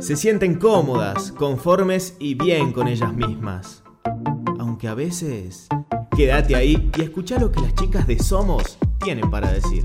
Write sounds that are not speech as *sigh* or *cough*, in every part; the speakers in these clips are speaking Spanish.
se sienten cómodas, conformes y bien con ellas mismas. Aunque a veces... Quédate ahí y escucha lo que las chicas de Somos tienen para decir.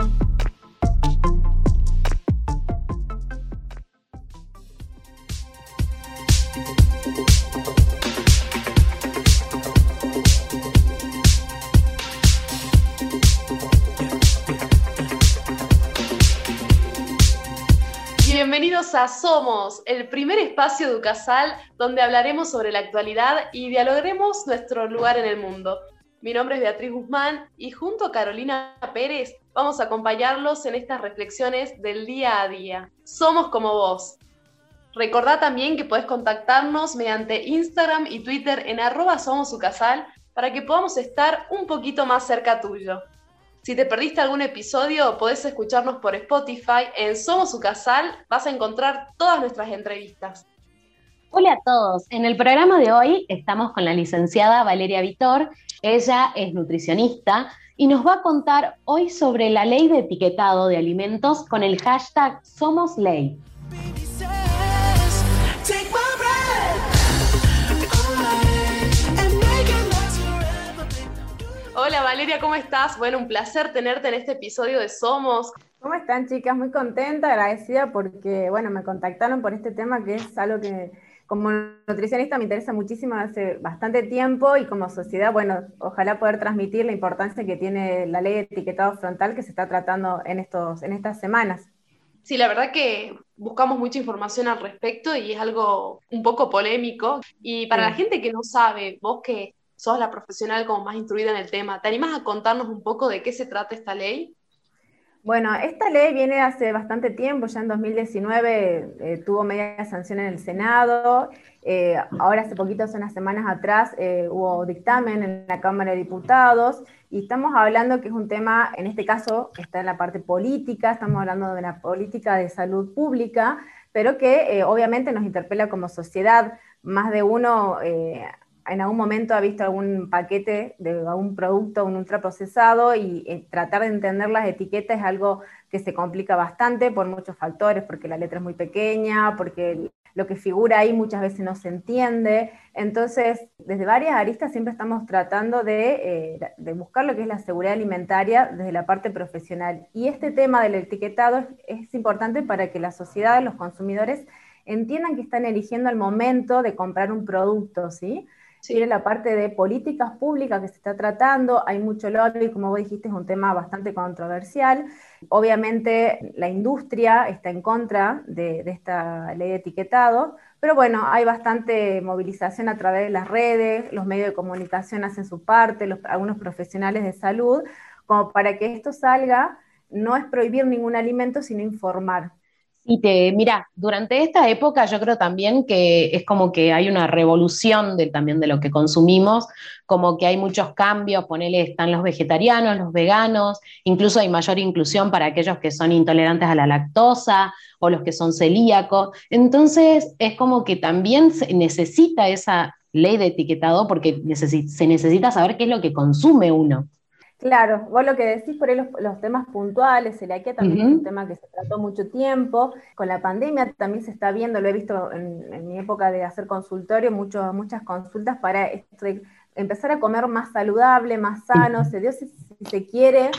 Somos, el primer espacio educasal donde hablaremos sobre la actualidad y dialogaremos nuestro lugar en el mundo. Mi nombre es Beatriz Guzmán y junto a Carolina Pérez vamos a acompañarlos en estas reflexiones del día a día. Somos como vos. Recordá también que podés contactarnos mediante Instagram y Twitter en arroba somosucasal para que podamos estar un poquito más cerca tuyo. Si te perdiste algún episodio, podés escucharnos por Spotify. En Somos Su Casal vas a encontrar todas nuestras entrevistas. Hola a todos. En el programa de hoy estamos con la licenciada Valeria Vitor. Ella es nutricionista y nos va a contar hoy sobre la ley de etiquetado de alimentos con el hashtag Somos Hola Valeria, ¿cómo estás? Bueno, un placer tenerte en este episodio de Somos. ¿Cómo están chicas? Muy contenta, agradecida porque, bueno, me contactaron por este tema que es algo que como nutricionista me interesa muchísimo hace bastante tiempo y como sociedad, bueno, ojalá poder transmitir la importancia que tiene la ley de etiquetado frontal que se está tratando en, estos, en estas semanas. Sí, la verdad que buscamos mucha información al respecto y es algo un poco polémico. Y para la gente que no sabe, vos que sos la profesional como más instruida en el tema. ¿Te animas a contarnos un poco de qué se trata esta ley? Bueno, esta ley viene hace bastante tiempo, ya en 2019 eh, tuvo media sanción en el Senado, eh, ahora hace poquito, hace unas semanas atrás, eh, hubo dictamen en la Cámara de Diputados y estamos hablando que es un tema, en este caso, está en la parte política, estamos hablando de la política de salud pública, pero que obviamente nos interpela como sociedad. Más de uno en algún momento ha visto algún paquete de algún producto, un ultraprocesado, y eh, tratar de entender las etiquetas es algo que se complica bastante por muchos factores, porque la letra es muy pequeña, porque lo que figura ahí muchas veces no se entiende. Entonces, desde varias aristas siempre estamos tratando de, eh, buscar lo que es la seguridad alimentaria desde la parte profesional. Y este tema del etiquetado es, es importante para que la sociedad, los consumidores, entiendan que están eligiendo al momento de comprar un producto, ¿sí? Tiene la parte de políticas públicas que se está tratando, hay mucho lobby, como vos dijiste, es un tema bastante controversial. Obviamente la industria está en contra de, esta ley de etiquetado, pero bueno, hay bastante movilización a través de las redes, los medios de comunicación hacen su parte, algunos profesionales de salud, como para que esto salga, no es prohibir ningún alimento, sino informar. Y te, mira, durante esta época yo creo también que es como que hay una revolución también de lo que consumimos, como que hay muchos cambios, ponele, están los vegetarianos, los veganos, incluso hay mayor inclusión para aquellos que son intolerantes a la lactosa o los que son celíacos. Entonces es como que también se necesita esa ley de etiquetado porque se necesita saber qué es lo que consume uno. Claro, vos lo que decís por ahí los, temas puntuales, el IKEA también es un tema que se trató mucho tiempo, con la pandemia también se está viendo, lo he visto en, mi época de hacer consultorio, muchas consultas para empezar a comer más saludable, más sano, se dio si, se quiere,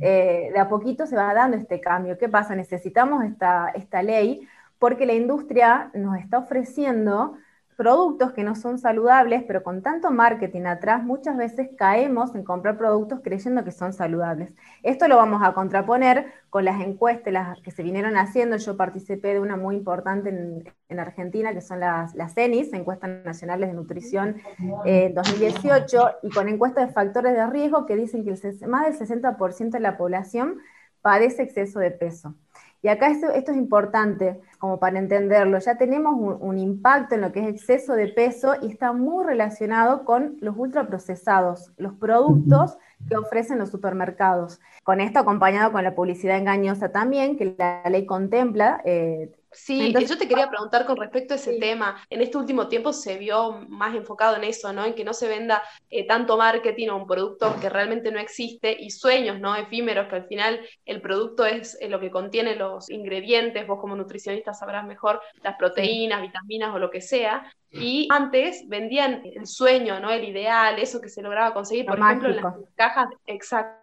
eh, de a poquito se va dando este cambio. ¿Qué pasa? Necesitamos esta, esta ley porque la industria nos está ofreciendo productos que no son saludables, pero con tanto marketing atrás, muchas veces caemos en comprar productos creyendo que son saludables. Esto lo vamos a contraponer con las encuestas que se vinieron haciendo. Yo participé de una muy importante en, Argentina, que son las, las CENIS, Encuestas Nacionales de Nutrición eh, 2018, y con encuestas de factores de riesgo que dicen que más del 60% de la población padece exceso de peso. Y acá esto, es importante como para entenderlo. Ya tenemos un, impacto en lo que es exceso de peso y está muy relacionado con los ultraprocesados, los productos que ofrecen los supermercados. Con esto acompañado con la publicidad engañosa también, que la ley contempla, eh, Sí, yo te quería preguntar con respecto a ese tema. En este último tiempo se vio más enfocado en eso, ¿no? En que no se venda eh, tanto marketing o un producto que realmente no existe y sueños, ¿no? Efímeros, que al final el producto es eh, lo que contiene los ingredientes, vos como nutricionista sabrás mejor las proteínas, vitaminas o lo que sea. Y antes vendían el sueño, ¿no? El ideal, eso que se lograba conseguir, por ejemplo, en las cajas, exacto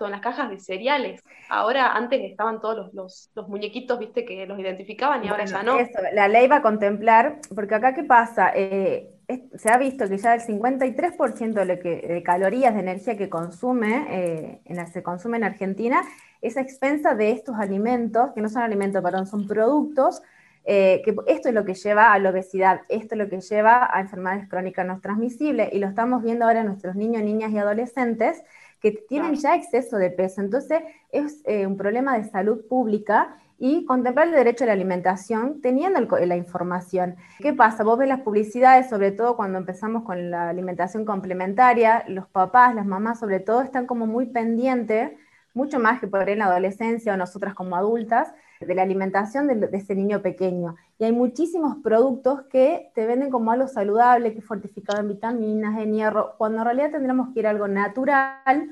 en las cajas de cereales. Ahora, antes estaban todos los, muñequitos, viste, que los identificaban y ahora ya no. la ley va a contemplar, porque acá, ¿qué pasa? Eh, se ha visto que ya el 53% de, calorías de energía que consume, eh, se consume en Argentina, es a expensa de estos alimentos, que no son alimentos, perdón, son productos, eh, que esto es lo que lleva a la obesidad, esto es lo que lleva a enfermedades crónicas no transmisibles, y lo estamos viendo ahora en nuestros niños, niñas y adolescentes, que tienen ya exceso de peso. Entonces, es eh, un problema de salud pública y contemplar el derecho a la alimentación teniendo la información. ¿Qué pasa? Vos ves las publicidades, sobre todo cuando empezamos con la alimentación complementaria, los papás, las mamás sobre todo están como muy pendientes, mucho más que por ahí en la adolescencia o nosotras como adultas, de la alimentación de, ese niño pequeño. Y hay muchísimos productos que te venden como algo saludable, que es fortificado en vitaminas, en hierro, cuando en realidad tendríamos que ir a algo natural,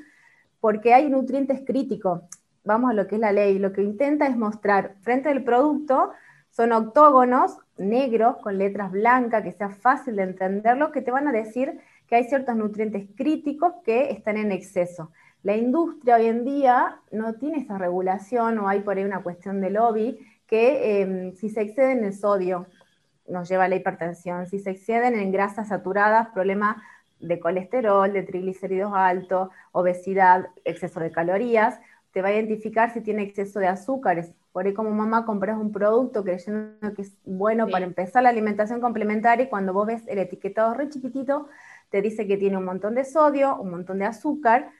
porque hay nutrientes críticos. Vamos a lo que es la ley. Lo que intenta es mostrar frente al producto, son octógonos negros con letras blancas, que sea fácil de entenderlo, que te van a decir que hay ciertos nutrientes críticos que están en exceso. La industria hoy en día no tiene esa regulación o hay por ahí una cuestión de lobby que em, si se exceden en sodio nos lleva a la hipertensión, si se exceden en grasas saturadas, problema de colesterol, de triglicéridos altos, obesidad, exceso de calorías, te va a identificar si tiene exceso de azúcares. Por ahí como mamá compras un producto creyendo que es bueno para empezar la alimentación complementaria y cuando vos ves el etiquetado re chiquitito, te dice que tiene un montón de sodio, un montón de azúcar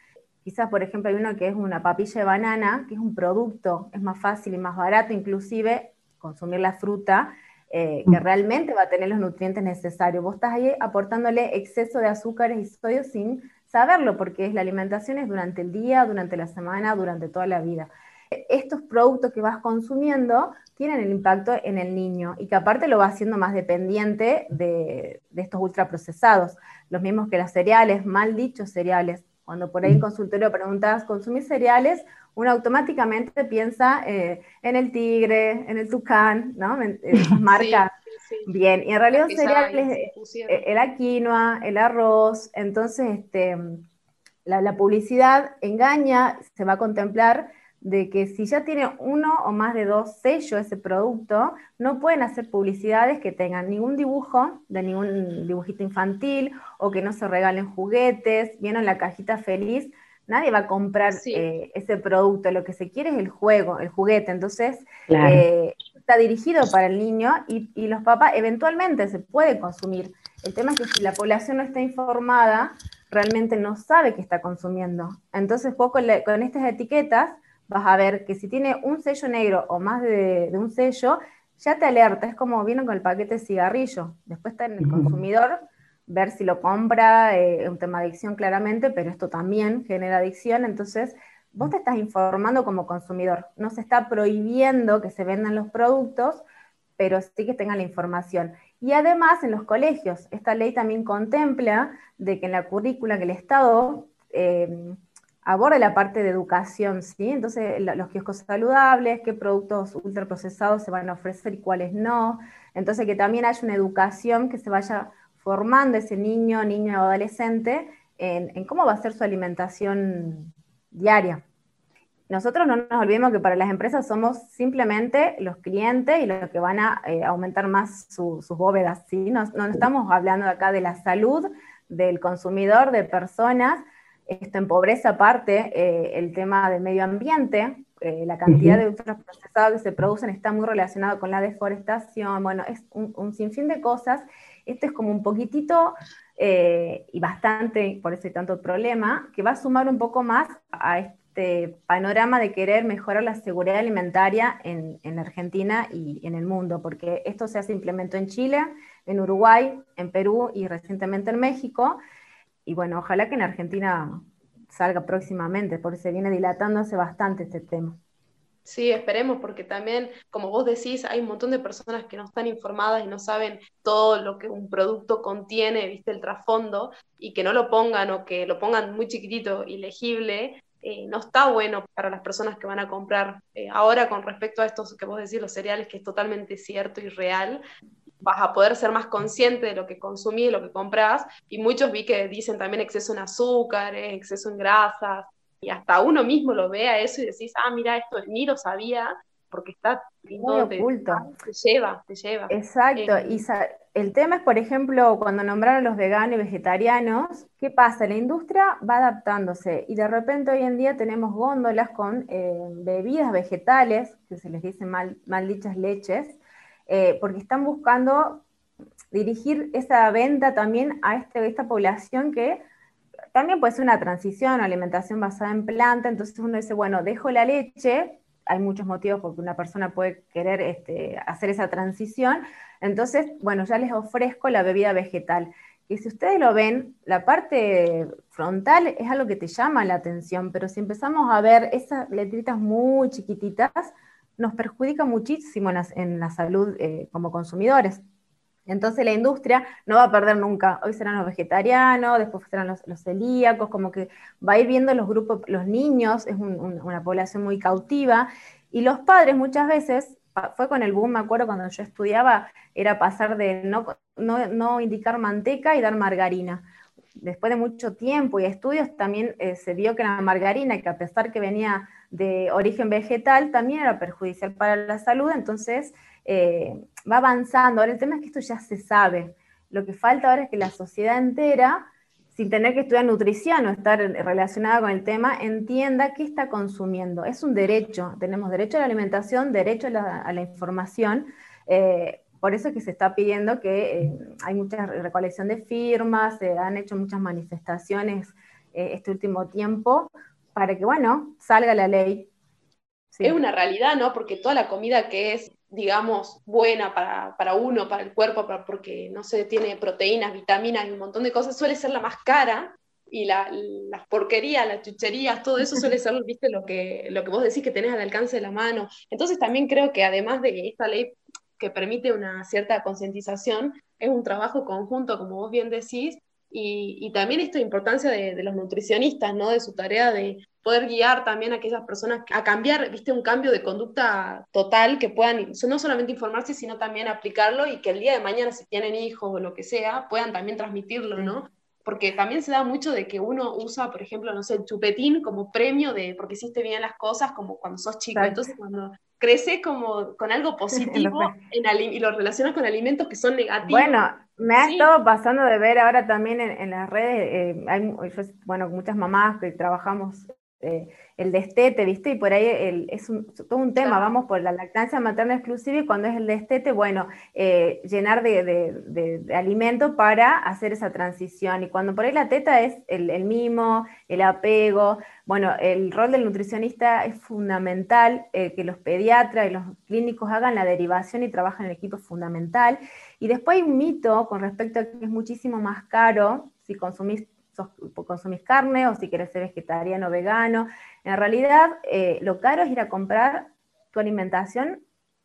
Quizás, por ejemplo, hay uno que es una papilla de banana, que es un producto, es más fácil y más barato inclusive consumir la fruta, eh, que mm. realmente va a tener los nutrientes necesarios. Vos estás ahí aportándole exceso de azúcares y sodio sin saberlo, porque es la alimentación es durante el día, durante la semana, durante toda la vida. Estos productos que vas consumiendo tienen el impacto en el niño y que aparte lo va haciendo más dependiente de, de estos ultraprocesados, los mismos que los cereales, mal dichos cereales. Cuando por ahí en consultorio preguntas, ¿consumir cereales? Uno automáticamente piensa eh, en el tigre, en el tucán, ¿no? En, esas *laughs* marcas. Bien, y en realidad los cereales, eh, el quinoa, el arroz, entonces este, la, la publicidad engaña, se va a contemplar de que si ya tiene uno o más de dos sellos ese producto, no pueden hacer publicidades que tengan ningún dibujo, de ningún dibujito infantil, o que no se regalen juguetes, vieron la cajita feliz, nadie va a comprar eh, ese producto, lo que se quiere es el juego, el juguete, entonces eh, está dirigido para el niño y, los papás eventualmente se puede consumir. El tema es que si la población no está informada, realmente no sabe qué está consumiendo. Entonces, poco con estas etiquetas, vas a ver que si tiene un sello negro o más de, un sello, ya te alerta, es como vino con el paquete de cigarrillo. Después está en el consumidor ver si lo compra, eh, es un tema de adicción claramente, pero esto también genera adicción, entonces vos te estás informando como consumidor. No se está prohibiendo que se vendan los productos, pero sí que tengan la información. Y además en los colegios, esta ley también contempla de que en la currícula que el Estado eh, aborda la parte de educación, ¿sí? Entonces, los kioscos saludables, qué productos ultraprocesados se van a ofrecer y cuáles no. Entonces, que también haya una educación que se vaya formando ese niño, niño o adolescente en, cómo va a ser su alimentación diaria. Nosotros no nos olvidemos que para las empresas somos simplemente los clientes y los que van a eh, aumentar más sus bóvedas, ¿sí? No, no estamos hablando acá de la salud del consumidor, de personas, esto empobrece aparte eh, el tema del medio ambiente, eh, la cantidad de ultraprocesados que se producen está muy relacionado con la deforestación, bueno, es un, sinfín de cosas. Esto es como un poquitito eh, y bastante, por eso hay tanto problema, que va a sumar un poco más a este panorama de querer mejorar la seguridad alimentaria en, en Argentina y en el mundo, porque esto se hace implementó en Chile, en Uruguay, en Perú y recientemente en México y bueno, ojalá que en Argentina salga próximamente, porque se viene dilatando hace bastante este tema. Sí, esperemos, porque también, como vos decís, hay un montón de personas que no están informadas y no saben todo lo que un producto contiene, viste, el trasfondo, y que no lo pongan o que lo pongan muy chiquitito y legible, eh, no está bueno para las personas que van a comprar. Eh, ahora, con respecto a estos que vos decís, los cereales, que es totalmente cierto y real, vas a poder ser más consciente de lo que consumís, de lo que compras, y muchos vi que dicen también exceso en azúcares, exceso en grasas, y hasta uno mismo lo ve a eso y decís, ah, mira, esto ni lo sabía, porque está muy oculto. Te, lleva, te lleva. Exacto, eh, y el tema es, por ejemplo, cuando nombraron los veganos y vegetarianos, ¿qué pasa? La industria va adaptándose y de repente hoy en día tenemos góndolas con eh, bebidas vegetales, que se les dice mal, dichas leches, eh, porque están buscando dirigir esa venta también a este, esta población que también puede ser una transición, alimentación basada en planta, entonces uno dice, bueno, dejo la leche, hay muchos motivos porque una persona puede querer este, hacer esa transición, entonces, bueno, ya les ofrezco la bebida vegetal. Y si ustedes lo ven, la parte frontal es algo que te llama la atención, pero si empezamos a ver esas letritas muy chiquititas, nos perjudica muchísimo en la, salud eh, como consumidores. Entonces la industria no va a perder nunca. Hoy serán los vegetarianos, después serán los, celíacos, como que va a ir viendo los grupos, los niños, es una población muy cautiva, y los padres muchas veces, fue con el boom, me acuerdo cuando yo estudiaba, era pasar de no, no, indicar manteca y dar margarina. Después de mucho tiempo y estudios también eh, se vio que la margarina, que a pesar que venía de origen vegetal, también era perjudicial para la salud, entonces eh, va avanzando. Ahora el tema es que esto ya se sabe. Lo que falta ahora es que la sociedad entera, sin tener que estudiar nutrición o estar relacionada con el tema, entienda qué está consumiendo. Es un derecho. Tenemos derecho a la alimentación, derecho a la, información. Eh, por eso es que se está pidiendo que eh, hay mucha recolección de firmas, se han hecho muchas manifestaciones este último tiempo para que, bueno, salga la ley. Es una realidad, ¿no? Porque toda la comida que es digamos, buena para, uno, para el cuerpo, porque no se tiene proteínas, vitaminas y un montón de cosas, suele ser la más cara y la, las porquerías, las chucherías, todo eso suele ser, viste, lo que, lo que vos decís que tenés al alcance de la mano. Entonces también creo que además de esta ley que permite una cierta concientización, es un trabajo conjunto, como vos bien decís, y, también esta importancia de, de, los nutricionistas, ¿no? De su tarea de, poder guiar también a aquellas personas a cambiar, viste, un cambio de conducta total, que puedan no solamente informarse, sino también aplicarlo y que el día de mañana, si tienen hijos o lo que sea, puedan también transmitirlo, ¿no? Porque también se da mucho de que uno usa, por ejemplo, no sé, el chupetín como premio de porque hiciste bien las cosas, como cuando sos chico. Entonces, cuando crece como con algo *laughs* positivo y lo relacionas con alimentos que son negativos. Bueno, me ha estado pasando de ver ahora también en, las redes, eh, hay, bueno, muchas mamás que trabajamos eh, el destete, ¿viste? Y por ahí es todo un tema, vamos por la lactancia materna exclusiva y cuando es el destete, bueno, eh, llenar de, alimento para hacer esa transición. Y cuando por ahí la teta es el, mimo, el apego, bueno, el rol del nutricionista es fundamental, eh, que los pediatras y los clínicos hagan la derivación y trabajen en equipo es fundamental. Y después hay un mito con respecto a que es muchísimo más caro si consumís consumís carne o si quieres ser vegetariano o vegano. En realidad, eh, lo caro es ir a comprar tu alimentación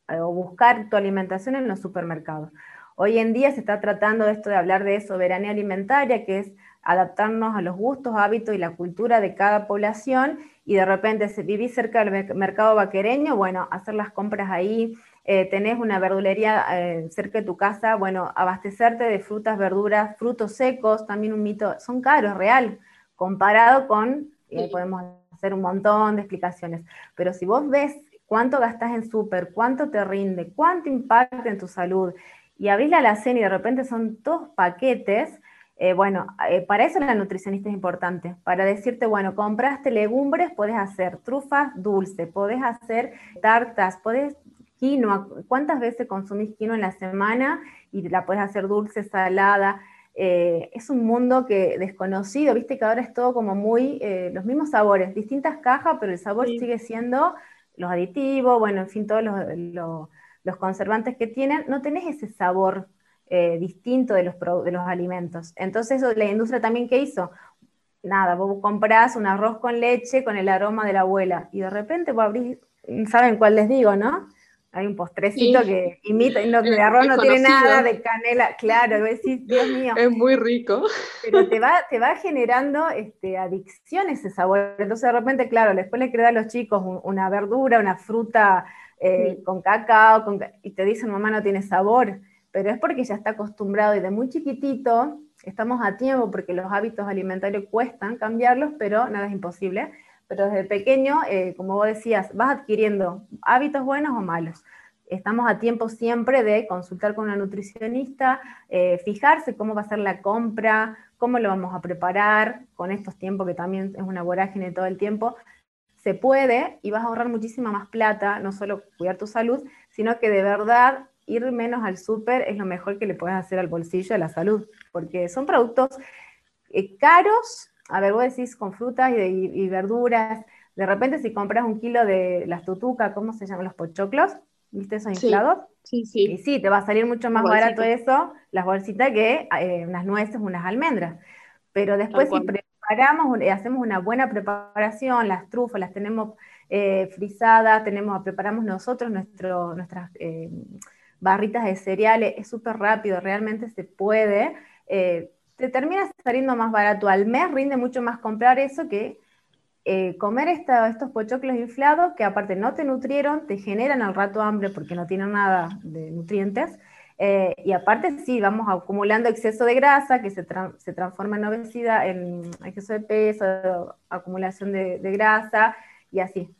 eh, o buscar tu alimentación en los supermercados. Hoy en día se está tratando de esto de hablar de soberanía alimentaria, que es adaptarnos a los gustos, hábitos y la cultura de cada población y de repente si vivís cerca del mercado vaquereño, bueno, hacer las compras ahí, eh, tenés una verdulería eh, cerca de tu casa, bueno, abastecerte de frutas, verduras, frutos secos, también un mito, son caros, real, comparado con, y ahí podemos hacer un montón de explicaciones, pero si vos ves cuánto gastas en súper, cuánto te rinde, cuánto impacta en tu salud, y abrís la alacena y de repente son dos paquetes, eh, bueno, para eso la nutricionista es importante, para decirte, bueno, compraste legumbres, podés hacer trufas dulces, podés hacer tartas, podés quinoa, ¿cuántas veces consumís quinoa en la semana y la puedes hacer dulce, salada? Eh, es un mundo que desconocido, viste que ahora es todo como muy, eh, los mismos sabores, distintas cajas, pero el sabor sigue siendo los aditivos, bueno, en fin, todos los, conservantes que tienen, no tenés ese sabor eh, distinto de los, de los alimentos. Entonces, la industria también, ¿qué hizo? Nada, vos comprás un arroz con leche con el aroma de la abuela y de repente vos abrís saben cuál les digo, ¿no? Hay un postrecito que imita, no, de arroz no tiene nada, de canela, claro, decís, Dios mío. Es muy rico. Pero te va, te va generando este, adicción ese sabor. Entonces de repente, claro, después le queda a los chicos una verdura, una fruta eh, con cacao, y te dicen, mamá, no tiene sabor. Pero es porque ya está acostumbrado y de muy chiquitito estamos a tiempo porque los hábitos alimentarios cuestan cambiarlos, pero nada es imposible pero desde pequeño, eh, como vos decías, vas adquiriendo hábitos buenos o malos. Estamos a tiempo siempre de consultar con una nutricionista, eh, fijarse cómo va a ser la compra, cómo lo vamos a preparar, con estos tiempos que también es una vorágine todo el tiempo. Se puede y vas a ahorrar muchísima más plata, no solo cuidar tu salud, sino que de verdad ir menos al súper es lo mejor que le puedes hacer al bolsillo, a la salud, porque son productos eh, caros a ver, vos decís con frutas y, verduras, de repente si compras un kilo de las tutucas, ¿cómo se llaman los pochoclos? ¿Viste esos inflados? Sí, sí. Y sí, te va a salir mucho más barato eso, las bolsitas, que eh, unas nueces, unas almendras. Pero después si preparamos, hacemos una buena preparación, las trufas las tenemos eh, frisadas, tenemos, preparamos nosotros nuestro, nuestras eh, barritas de cereales, es súper rápido, realmente se puede te termina saliendo más barato al mes, rinde mucho más comprar eso que eh, comer estos pochoclos inflados que aparte no te nutrieron, te generan al rato hambre porque no tienen nada de nutrientes. Eh, y aparte sí, vamos acumulando exceso de grasa que se, transforma en obesidad, en exceso de peso, acumulación de, de grasa y así.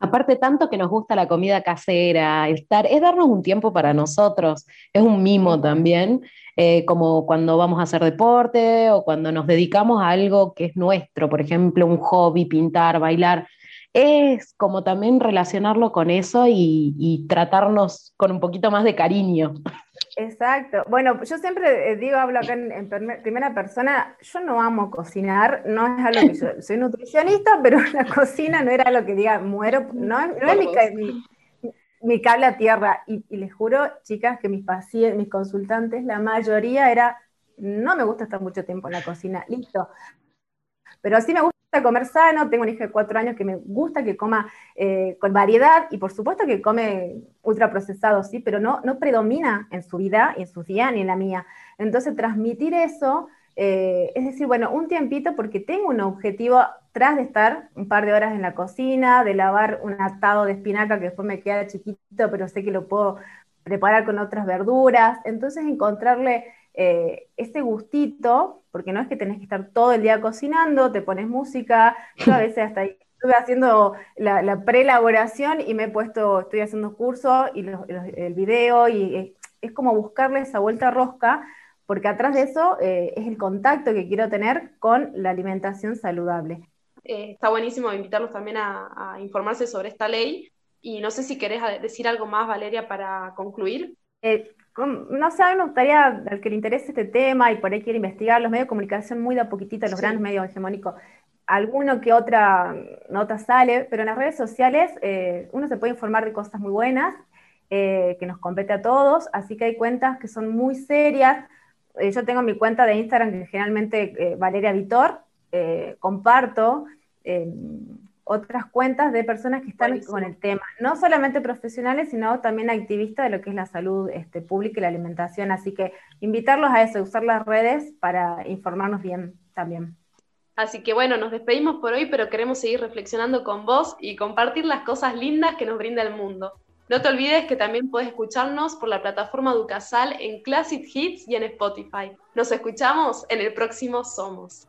Aparte tanto que nos gusta la comida casera, estar, es darnos un tiempo para nosotros, es un mimo también, eh, como cuando vamos a hacer deporte o cuando nos dedicamos a algo que es nuestro, por ejemplo, un hobby, pintar, bailar. Es como también relacionarlo con eso y, tratarnos con un poquito más de cariño. Exacto. Bueno, yo siempre eh, digo, hablo acá en, primera persona, yo no amo cocinar, no es algo que yo *laughs* soy nutricionista, pero *laughs* la cocina no era lo que diga, muero, no, no es mi, mi cable a tierra. Y, les juro, chicas, que mis pacientes, mis consultantes, la mayoría era, no me gusta estar mucho tiempo en la cocina, listo. Pero sí me gusta comer sano, tengo un hijo de cuatro años que me gusta que coma eh, con variedad y por supuesto que come ultraprocesado, sí, pero no, no predomina en su vida en su día ni en la mía. Entonces transmitir eso eh, es decir, bueno, un tiempito porque tengo un objetivo tras de estar un par de horas en la cocina, de lavar un atado de espinaca que después me queda chiquito, pero sé que lo puedo preparar con otras verduras. Entonces encontrarle eh, ese gustito, porque no es que tenés que estar todo el día cocinando, te pones música, yo a veces hasta ahí estuve haciendo la, la preelaboración y me he puesto, estoy haciendo cursos y el video y es, es como buscarle esa vuelta rosca porque atrás de eso eh, es el contacto que quiero tener con la alimentación saludable. Eh, está buenísimo invitarlos también a, informarse sobre esta ley y no sé si querés decir algo más, Valeria, para concluir. Eh, no sé, me gustaría, al que le interese este tema y por ahí quiere investigar, los medios de comunicación muy de a poquitito, los grandes medios hegemónicos, alguno que otra nota sale, pero en las redes sociales uno se puede informar de cosas muy buenas, que nos compete a todos, así que hay cuentas que son muy serias, eh, yo tengo mi cuenta de Instagram que generalmente eh, Valeria Vitor, eh, comparto otras cuentas de personas que están con el tema, no solamente profesionales, sino también activistas de lo que es la salud este, pública y la alimentación. Así que invitarlos a eso, usar las redes para informarnos bien también. Así que bueno, nos despedimos por hoy, pero queremos seguir reflexionando con vos y compartir las cosas lindas que nos brinda el mundo. No te olvides que también puedes escucharnos por la plataforma Ducasal en Classic Hits y en Spotify. Nos escuchamos en el próximo Somos.